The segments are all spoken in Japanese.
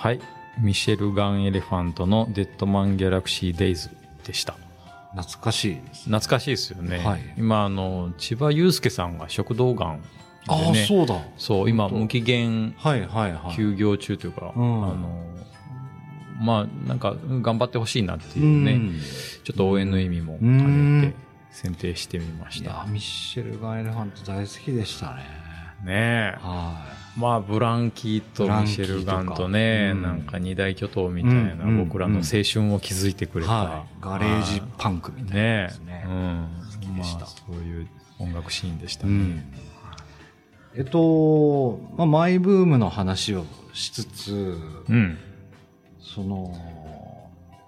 はい。ミシェル・ガン・エレファントのデッドマン・ギャラクシー・デイズでした。懐かしいです。懐かしいですよね。はい今、あの、千葉祐介さんが食道がんでああ、ね。そうだ。そう、今、無期限はいはいはい。休業中というか、うんあの、まあ、なんか、頑張ってほしいなっていうね、んちょっと応援の意味もうん兼ねて選定してみました。いや、ミッシェルガン・エレファント大好きでしたね。ねえ。はまあ、ブランキーとミシェルガンとね、うんなんか二大巨頭みたいな、うん僕らの青春を築いてくい。れた、はい。ガレージパンクみたいなねね。うん。好きでしたまあ、そういう音楽シーンでしたね。うん。えっと、まあ、マイブームの話をしつつ、うん。その、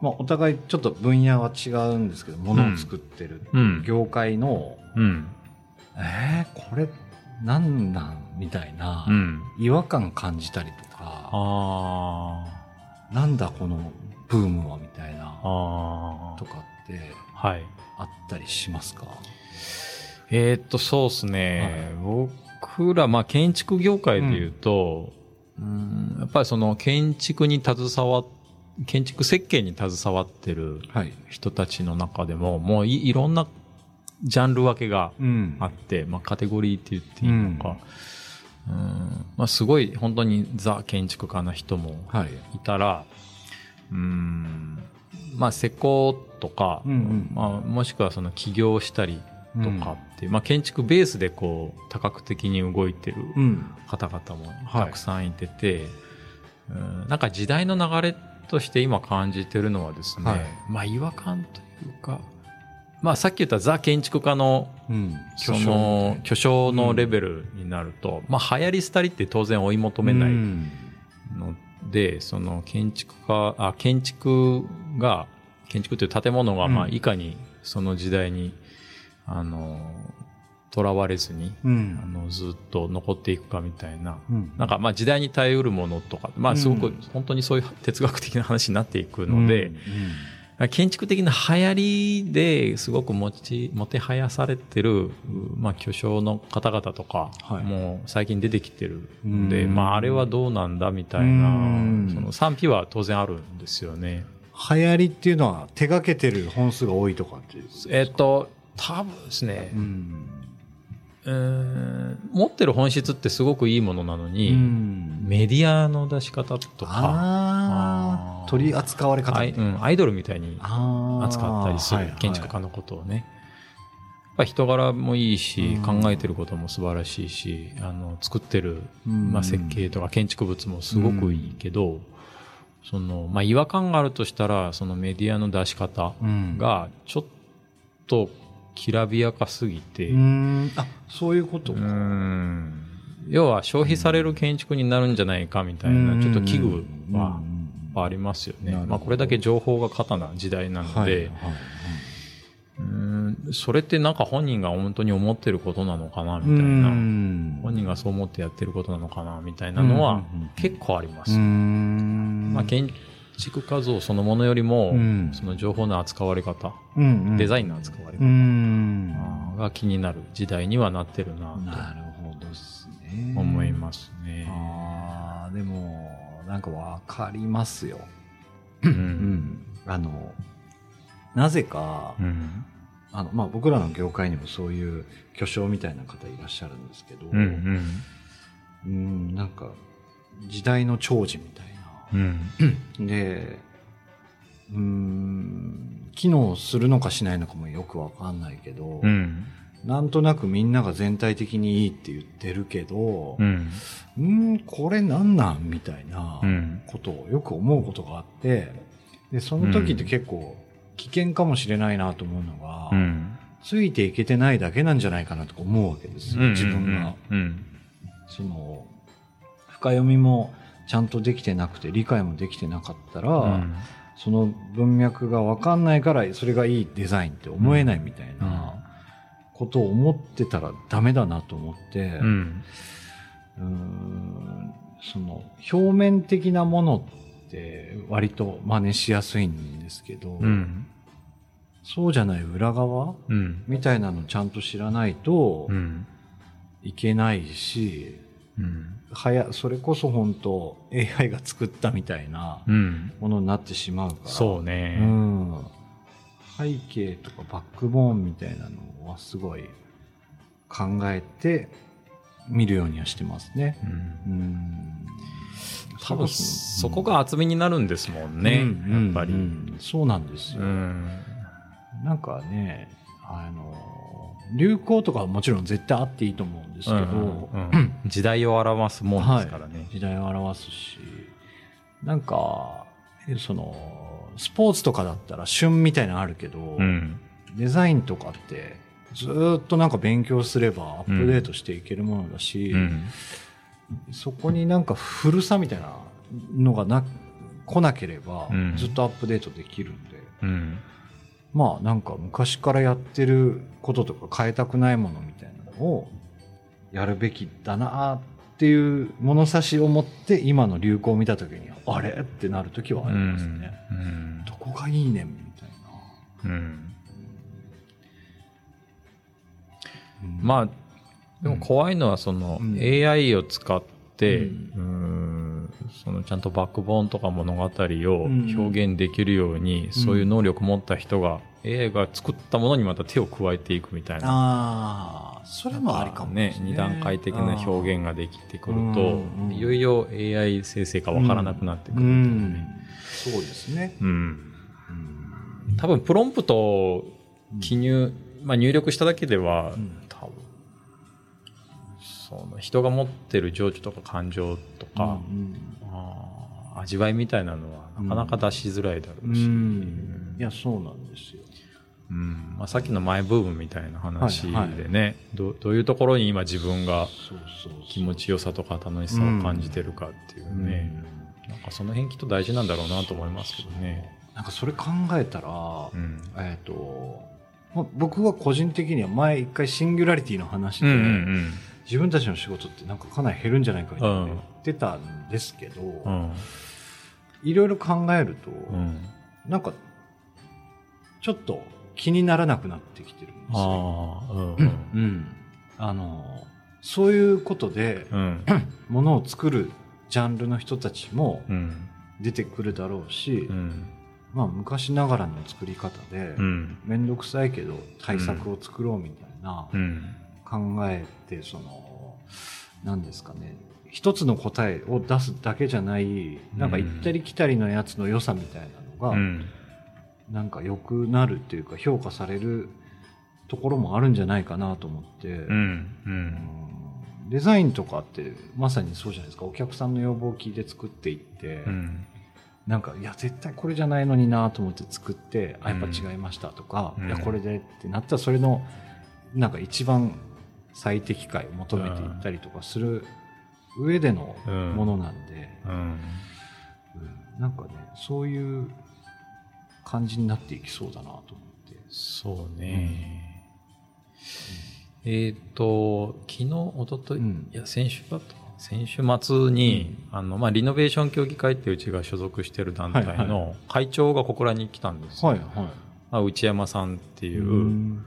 まあ、お互いちょっと分野は違うんですけど、ものを作ってるうん。業界の、うん。えー、これ、なんなんみたいな、うん。違和感感じたりとか、あなんだこのブームはみたいあ。な、と。かってはい。あったりしますか？えーっと、そうですね。僕ら、まあ、建築業界で言うと、うん、やっぱりその建築に携わっ建築設計に携わってるはい。人たちの中でも、もういいろんなジャンル分けがうん。あって、まあ、カテゴリーって言っていいのか、うん。まあ、すごい本当にザ建築家な人もはい。いたら、うん、まあ、施工とか、うんうん。まあ、もしくはその起業したりとかっていう、まあ、建築ベースでこう、多角的に動いてるうん。方々もはい。たくさんいてて、うん。なんか時代の流れとして今感じてるのはですね、はい。まあ違和感というか、まあさっき言ったザ建築家のうん。その巨匠のレベルになると、まあ流行り廃りって当然追い求めないうん。ので、その建築家、あ、建築が、建築という建物がまあうんいかにその時代に、あの、囚われずに、あうん。の、ずっと残っていくかみたいな、うん。なんかまあ時代に耐えうるものとか、まあすごくうん本当にそういう哲学的な話になっていくので、うん建築的な流行りですごく持ち、もてはやされてる、まあ巨匠の方々とか、はいもう最近出てきてるので、うんまああれはどうなんだみたいなうん、その賛否は当然あるんですよね。流行りっていうのは手掛けてる本数が多いとかっていう。えっと、多分ですねう、ん。うーん。持ってる本質ってすごくいいものなのに、うん。メディアの出し方とか、取り扱われ方。アイ,、うん、アイドルみたいに扱ったりする、はいはい。建築家のことをね。やっぱ人柄もいいし、うん。考えてることも素晴らしいし、あの、作ってる、うん。まあ、設計とか建築物もすごくいいけど、その、まあ、違和感があるとしたら、そのメディアの出し方うん。が、ちょっときらびやかすぎて、うーん。あ、そういうことうか。ん。要は消費される建築になるんじゃないかみたいな、ちょっと危惧はうん。ありますよね。まあこれだけ情報が過多な時代なので、うん。それってなんか本人が本当に思ってることなのかなみたいな、うん。本人がそう思ってやってることなのかなみたいなのは結構ありまうす。ん。まあ建築家像そのものよりも、うん。その情報の扱われ方、うんデザインの扱われう方んが気になる時代にはなってるななるほど思いますね。ああでもなんかわかりますよ。ううん。んあのなぜか、うん。あのまあ、僕らの業界にもそういう巨匠みたいな方いらっしゃるんですけど、うんうん。うんなんか時代の寵児みたいうん。なでうん機能するのかしないのかもよくわかんないけど、うん。なんとなくみんなが全体的にいいって言ってるけどう、ん。うん、これなんなんみたいなうん。ことをよく思うことがあって、で、その時って結構危険かもしれないなと思うのが、うん。ついていけてないだけなんじゃないかなとか思うわけですよ、自分が。うん。その、深読みもちゃんとできてなくて理解もできてなかったら、うん。その文脈がわかんないからそれがいいデザインって思えないみたいなことを思ってたらダメだなと思って、うん。うーんその表面的なものって割と真似しやすいんですけど、うん。そうじゃない裏側うん。みたいなのちゃんと知らないとうん。いけないし、うん。はや、それこそ本当 AI が作ったみたいなうん。ものになってしまうから。そうね。うん。背景とかバックボーンみたいなのはすごい考えて見るようにはしてますね。うんうん。多分そこが厚みになるんですもんね、うんやっぱり。ううんんそうなんですよ。ん。なんかね、あの、流行とかはもちろん絶対あっていいと思うんですけど、うんうん 時代を表すもんですからね。時代を表すし、なんか、えその、スポーツとかだったら旬みたいなのあるけど、うん。デザインとかってずーっとなんか勉強すればアップデートしていけるものだし、うん。そこになんか古さみたいなのがな、来なければうんずっとアップデートできるんで、うん。まあなんか昔からやってることとか変えたくないものみたいなのをやるべきだなっていう物差しを持って今の流行を見た時にあれってなる時はありますね。うん。どこがいいねんみたいな。うん。うんまあ、でも怖いのはそのうん。AI を使って、ううんそのちゃんとバックボーンとか物語をうん表現できるように、そういう能力持った人が AI が作ったものにまた手を加えていくみたいな。ああ、それもありかもね。二段階的な表現ができてくるとうん、いよいよ AI 生成かわからなくなってくうるんんだよね。そうですね。うん。うん多分プロンプトを記入、まあ入力しただけでは、ん多分、その人が持ってる情緒とか感情とか、うんあー味わいみたいなのはなかなか出しづらいだろううし、ん。いや、そうなんですよ。うん。まあ、さっきのマイブームみたいな話でね、はいはどどういうところに今自分が気持ちよさとか楽しさを感じてるかっていうね、なんかその辺きっと大事なんだろうなと思いますけどね。なんかそれ考えたら、うん。えっ、と、まあ僕は個人的には前一回シンギュラリティの話で、うんうん自分たちの仕事ってなんかかなり減るんじゃないかみたいな言ってたんですけど、いろいろ考えると、うん。なんか、ちょっと気にならなくなってきてるんですよ。うんうん。あの、そういうことで、うん。ものを作るジャンルの人たちもうん。出てくるだろうし、うん。まあ昔ながらの作り方で、うん。めんどくさいけど対策を作ろうみたいなうん考えて、その、何ですかね、一つの答えを出すだけじゃない、なんか行ったり来たりのやつの良さみたいなのが、うん。なんか良くなるっていうか評価されるところもあるんじゃないかなと思って、うんううんん。デザインとかってまさにそうじゃないですか。お客さんの要望を聞いて作っていって、うん。なんかいや絶対これじゃないのになと思って作って、あやっぱ違いましたとか、うん。いやこれでってなったらそれのなんか一番最適解を求めていったりとかする上でのものなんで、うん。うん。なんかねそういう感じになっていきそうだなと思って。そうね。えっ、と、昨日、一昨日、うん。いや、先週だったかな。先週末に、あの、まあ、リノベーション協議会ってうちが所属してる団体はいの会長がここらに来たんですよ。はいはい。まあ、内山さんっていう、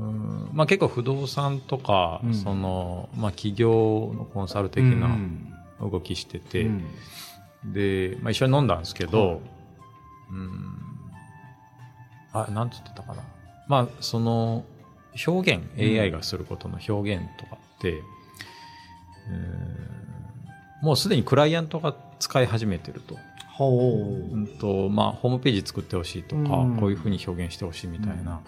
うん。うんまあ、結構不動産とか、うん。その、まあ、企業のコンサル的な動きしてて、うん。で、まあ、一緒に飲んだんですけど、はい。うん、あ、なんつってたかな。まあ、その、表現、うん。AI がすることの表現とかって、うん。もうすでにクライアントが使い始めてると。ほう。うんと、まあ、ホームページ作ってほしいとか、うん。こういうふうに表現してほしいみたいな、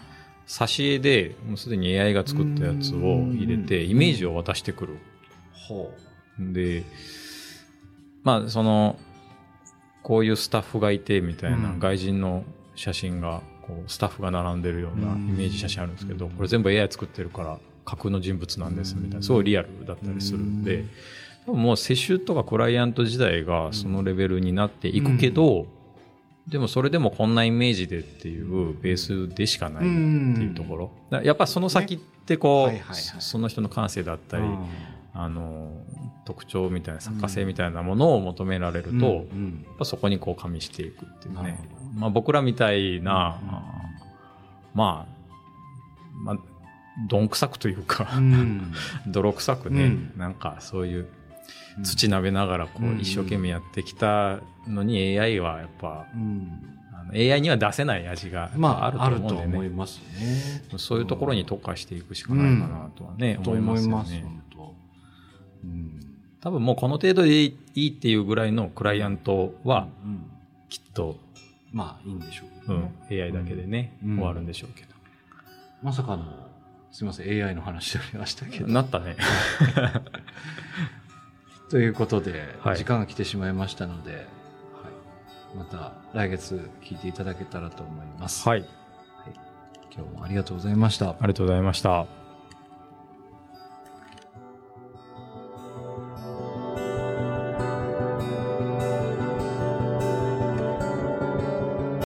挿絵で、もうすでに AI が作ったやつを入れて、うん。イメージを渡してくる。ほで、まあ、その、こういうスタッフがいてみたいなうん。外人の写真が、こう、スタッフが並んでるようなイうん。メージ写真あるんですけど、これ全部 AI 作ってるから、架空の人物なんですみたいな、すごいリアルだったりするんで、もう世襲とかクライアント時代がそのレベルになっていくけど、でもそれでもこんなイメージでっていうベースでしかないっていうところ。やっぱその先ってこう、その人の感性だったり、うん。あの、特徴みたいな作家性みたいなものを求められると、やっうん。ぱそこにこう加味していくっていうね。ほ。まあ僕らみたいな、まあ、まあ、どんくさくというか、うん。泥臭くね、うん。なんかそういう土鍋ながらこうんう一生懸命やってきたのに AI はやっぱうんあの AI には出せない味がまあ、ああると思うんでね。思いますね。そういうところに特化していくしかないかなとはね、と思いますよね。うん。多分もうこの程度でいいっていうぐらいのクライアントはうん、きっと、まあ、いいんでしょうけうん AI だけでね、うん終わるんでしょうけど。まさかの、すいません、AI の話でありましたけど。なったね。ということで、はい時間が来てしまいましたので、はい、また来月聞いていただけたらと思います。はい。今日もありがとうございました。ありがとうございました。